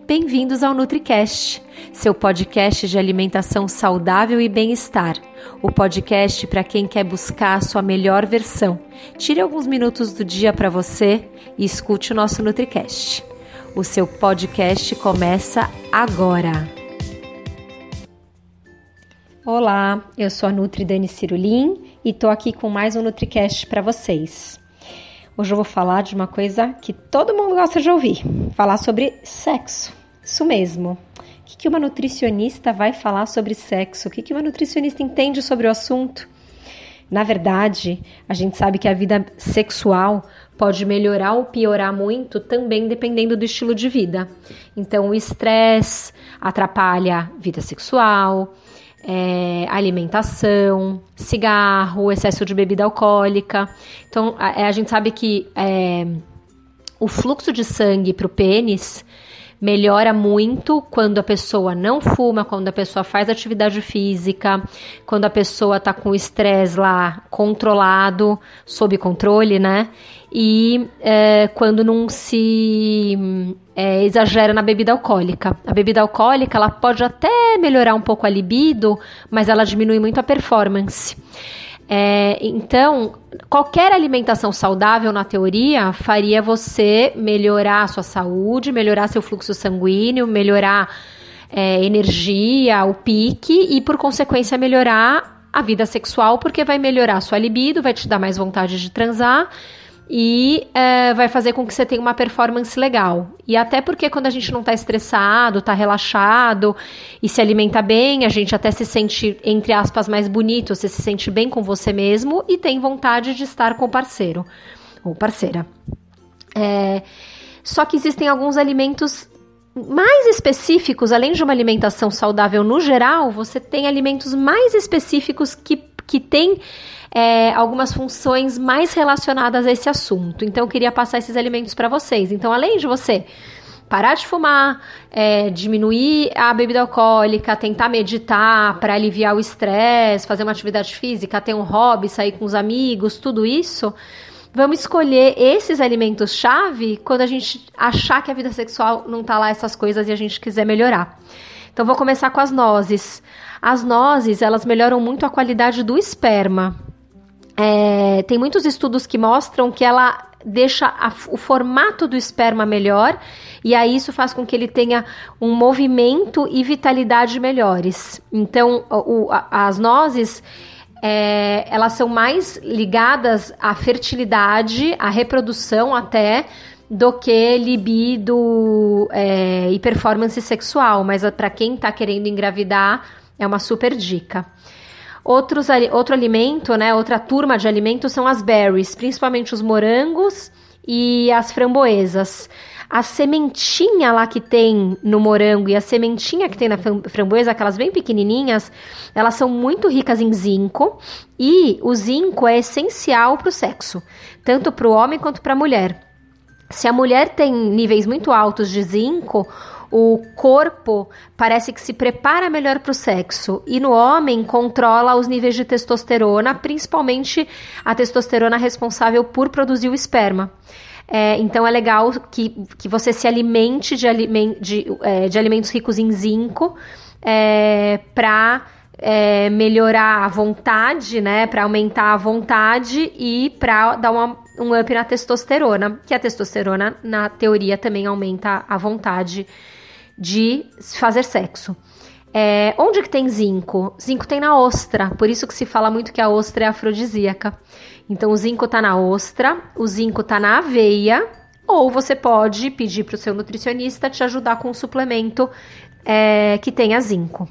Bem-vindos ao NutriCast, seu podcast de alimentação saudável e bem-estar. O podcast para quem quer buscar a sua melhor versão. Tire alguns minutos do dia para você e escute o nosso NutriCast. O seu podcast começa agora. Olá, eu sou a Nutri Dani Cirulim e estou aqui com mais um NutriCast para vocês. Hoje eu vou falar de uma coisa que todo mundo gosta de ouvir: falar sobre sexo. Isso mesmo. O que uma nutricionista vai falar sobre sexo? O que uma nutricionista entende sobre o assunto? Na verdade, a gente sabe que a vida sexual pode melhorar ou piorar muito também dependendo do estilo de vida. Então, o estresse atrapalha a vida sexual, é, alimentação, cigarro, excesso de bebida alcoólica. Então, a, é, a gente sabe que é, o fluxo de sangue para o pênis melhora muito quando a pessoa não fuma, quando a pessoa faz atividade física, quando a pessoa está com o estresse lá controlado, sob controle, né? E é, quando não se é, exagera na bebida alcoólica. A bebida alcoólica ela pode até melhorar um pouco a libido, mas ela diminui muito a performance. É, então, qualquer alimentação saudável, na teoria, faria você melhorar a sua saúde, melhorar seu fluxo sanguíneo, melhorar é, energia, o pique e, por consequência, melhorar a vida sexual, porque vai melhorar a sua libido, vai te dar mais vontade de transar e é, vai fazer com que você tenha uma performance legal. E até porque quando a gente não está estressado, está relaxado e se alimenta bem, a gente até se sente, entre aspas, mais bonito, você se sente bem com você mesmo e tem vontade de estar com o parceiro ou parceira. É, só que existem alguns alimentos mais específicos, além de uma alimentação saudável no geral, você tem alimentos mais específicos que, que têm é, algumas funções mais relacionadas a esse assunto. Então, eu queria passar esses alimentos para vocês. Então, além de você parar de fumar, é, diminuir a bebida alcoólica, tentar meditar para aliviar o estresse, fazer uma atividade física, ter um hobby, sair com os amigos, tudo isso. Vamos escolher esses alimentos-chave quando a gente achar que a vida sexual não tá lá essas coisas e a gente quiser melhorar. Então vou começar com as nozes. As nozes, elas melhoram muito a qualidade do esperma. É, tem muitos estudos que mostram que ela deixa a, o formato do esperma melhor e aí isso faz com que ele tenha um movimento e vitalidade melhores. Então, o, a, as nozes é, elas são mais ligadas à fertilidade, à reprodução até do que libido é, e performance sexual. Mas para quem está querendo engravidar é uma super dica. Outros, outro alimento, né, outra turma de alimentos são as berries, principalmente os morangos e as framboesas. A sementinha lá que tem no morango e a sementinha que tem na framboesa, aquelas bem pequenininhas, elas são muito ricas em zinco e o zinco é essencial para o sexo, tanto para o homem quanto para a mulher. Se a mulher tem níveis muito altos de zinco, o corpo parece que se prepara melhor para o sexo e no homem controla os níveis de testosterona, principalmente a testosterona responsável por produzir o esperma. É, então é legal que, que você se alimente de, aliment, de, é, de alimentos ricos em zinco é, para é, melhorar a vontade, né? Para aumentar a vontade e para dar uma, um up na testosterona, que a testosterona, na teoria, também aumenta a vontade de fazer sexo. É, onde que tem zinco? Zinco tem na ostra, por isso que se fala muito que a ostra é afrodisíaca. Então o zinco tá na ostra, o zinco tá na aveia, ou você pode pedir para o seu nutricionista te ajudar com um suplemento é, que tenha zinco.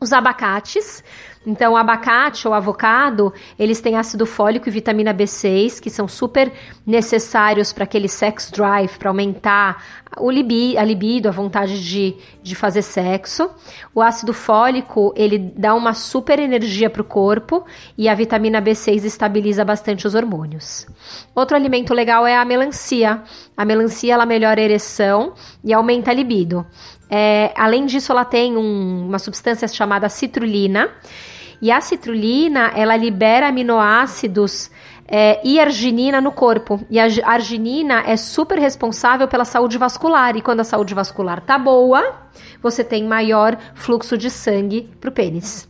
Os abacates então, o abacate ou avocado, eles têm ácido fólico e vitamina B6, que são super necessários para aquele sex drive, para aumentar o libi, a libido, a vontade de, de fazer sexo. O ácido fólico, ele dá uma super energia para o corpo e a vitamina B6 estabiliza bastante os hormônios. Outro alimento legal é a melancia. A melancia, ela melhora a ereção e aumenta a libido. É, além disso, ela tem um, uma substância chamada citrulina, e a citrulina, ela libera aminoácidos é, e arginina no corpo. E a arginina é super responsável pela saúde vascular. E quando a saúde vascular tá boa, você tem maior fluxo de sangue pro pênis.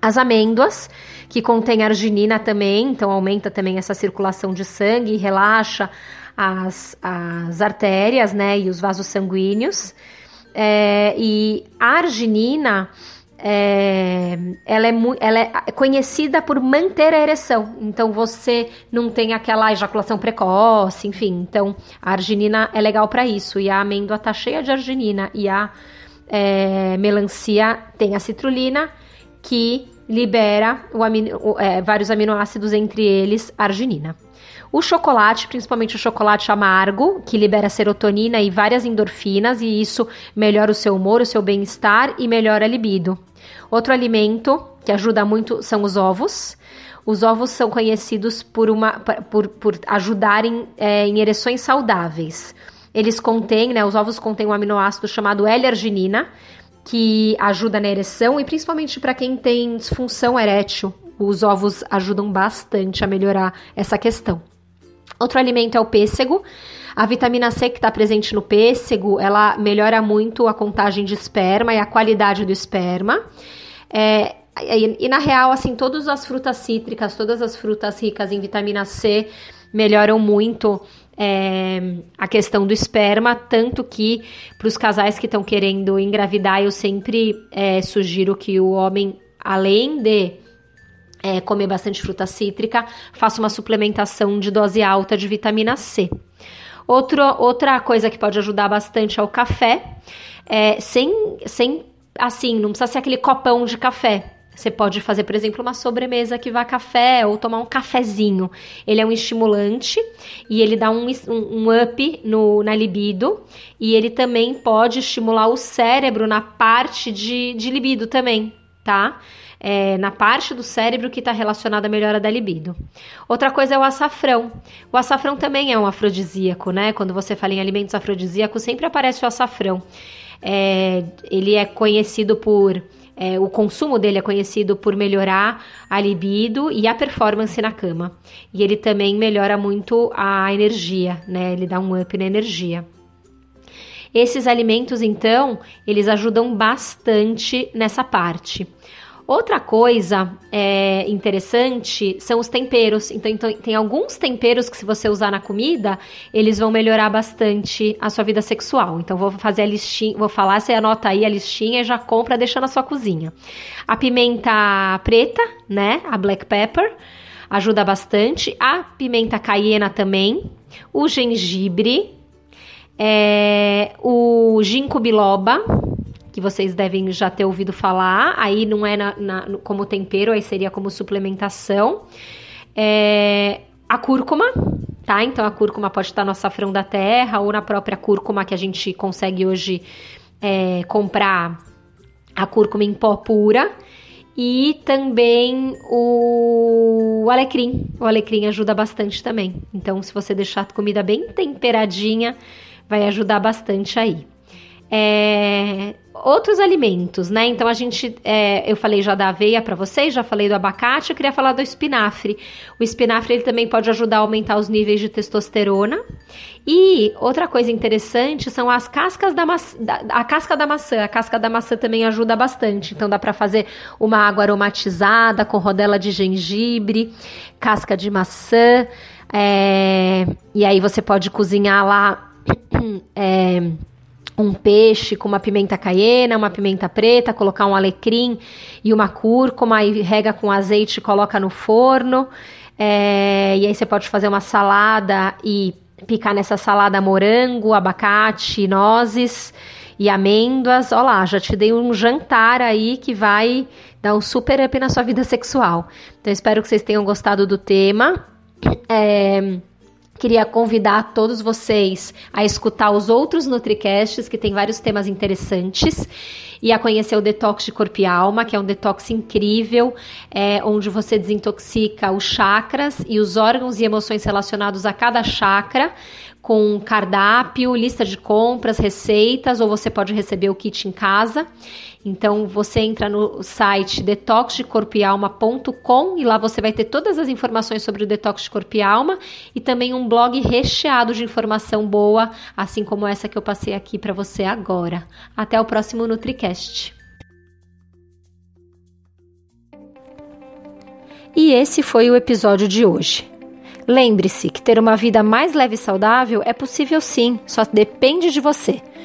As amêndoas, que contém arginina também, então aumenta também essa circulação de sangue e relaxa as, as artérias, né, e os vasos sanguíneos. É, e a arginina é, ela, é, ela é conhecida por manter a ereção. Então você não tem aquela ejaculação precoce, enfim. Então a arginina é legal para isso. E a amêndoa tá cheia de arginina. E a é, melancia tem a citrulina que libera amino, é, vários aminoácidos, entre eles arginina. O chocolate, principalmente o chocolate amargo, que libera serotonina e várias endorfinas, e isso melhora o seu humor, o seu bem-estar e melhora a libido. Outro alimento que ajuda muito são os ovos. Os ovos são conhecidos por, uma, por, por ajudarem é, em ereções saudáveis. Eles contêm, né, os ovos contêm um aminoácido chamado L-arginina, que ajuda na ereção e principalmente para quem tem disfunção erétil, os ovos ajudam bastante a melhorar essa questão. Outro alimento é o pêssego. A vitamina C que está presente no pêssego, ela melhora muito a contagem de esperma e a qualidade do esperma. É, e, e, na real, assim, todas as frutas cítricas, todas as frutas ricas em vitamina C melhoram muito é, a questão do esperma, tanto que para os casais que estão querendo engravidar, eu sempre é, sugiro que o homem, além de é, comer bastante fruta cítrica, faça uma suplementação de dose alta de vitamina C. Outro, outra coisa que pode ajudar bastante é o café, é, sem, sem assim, não precisa ser aquele copão de café. Você pode fazer, por exemplo, uma sobremesa que vá café ou tomar um cafezinho. Ele é um estimulante e ele dá um, um, um up no, na libido. E ele também pode estimular o cérebro na parte de, de libido também, tá? é, na parte do cérebro que está relacionada à melhora da libido. Outra coisa é o açafrão. O açafrão também é um afrodisíaco, né? Quando você fala em alimentos afrodisíacos, sempre aparece o açafrão. É, ele é conhecido por. É, o consumo dele é conhecido por melhorar a libido e a performance na cama. E ele também melhora muito a energia, né? Ele dá um up na energia. Esses alimentos, então, eles ajudam bastante nessa parte. Outra coisa é, interessante são os temperos. Então, então, tem alguns temperos que, se você usar na comida, eles vão melhorar bastante a sua vida sexual. Então, vou fazer a listinha, vou falar, você anota aí a listinha e já compra, deixa na sua cozinha. A pimenta preta, né? A black pepper, ajuda bastante. A pimenta cayena também. O gengibre. É, o ginkgo biloba que vocês devem já ter ouvido falar. Aí não é na, na, como tempero, aí seria como suplementação. É, a cúrcuma, tá? Então a cúrcuma pode estar no açafrão da terra ou na própria cúrcuma que a gente consegue hoje é, comprar a cúrcuma em pó pura. E também o alecrim. O alecrim ajuda bastante também. Então, se você deixar a comida bem temperadinha, vai ajudar bastante aí. É, outros alimentos, né? Então a gente, é, eu falei já da aveia para vocês, já falei do abacate, eu queria falar do espinafre. O espinafre ele também pode ajudar a aumentar os níveis de testosterona. E outra coisa interessante são as cascas da maçã, a casca da maçã. A casca da maçã também ajuda bastante. Então dá para fazer uma água aromatizada com rodela de gengibre, casca de maçã. É, e aí você pode cozinhar lá. É, um peixe com uma pimenta caiena, uma pimenta preta, colocar um alecrim e uma cúrcuma e rega com azeite e coloca no forno. É, e aí você pode fazer uma salada e picar nessa salada morango, abacate, nozes e amêndoas. Olha lá, já te dei um jantar aí que vai dar um super up na sua vida sexual. Então espero que vocês tenham gostado do tema. É, Queria convidar todos vocês a escutar os outros Nutricasts, que tem vários temas interessantes, e a conhecer o Detox de Corpo e Alma, que é um detox incrível, é, onde você desintoxica os chakras e os órgãos e emoções relacionados a cada chakra com cardápio, lista de compras, receitas, ou você pode receber o kit em casa. Então você entra no site detoxdecorpoealma.com e lá você vai ter todas as informações sobre o detox de corpo e alma e também um blog recheado de informação boa, assim como essa que eu passei aqui para você agora. Até o próximo NutriCast. E esse foi o episódio de hoje. Lembre-se que ter uma vida mais leve e saudável é possível sim, só depende de você.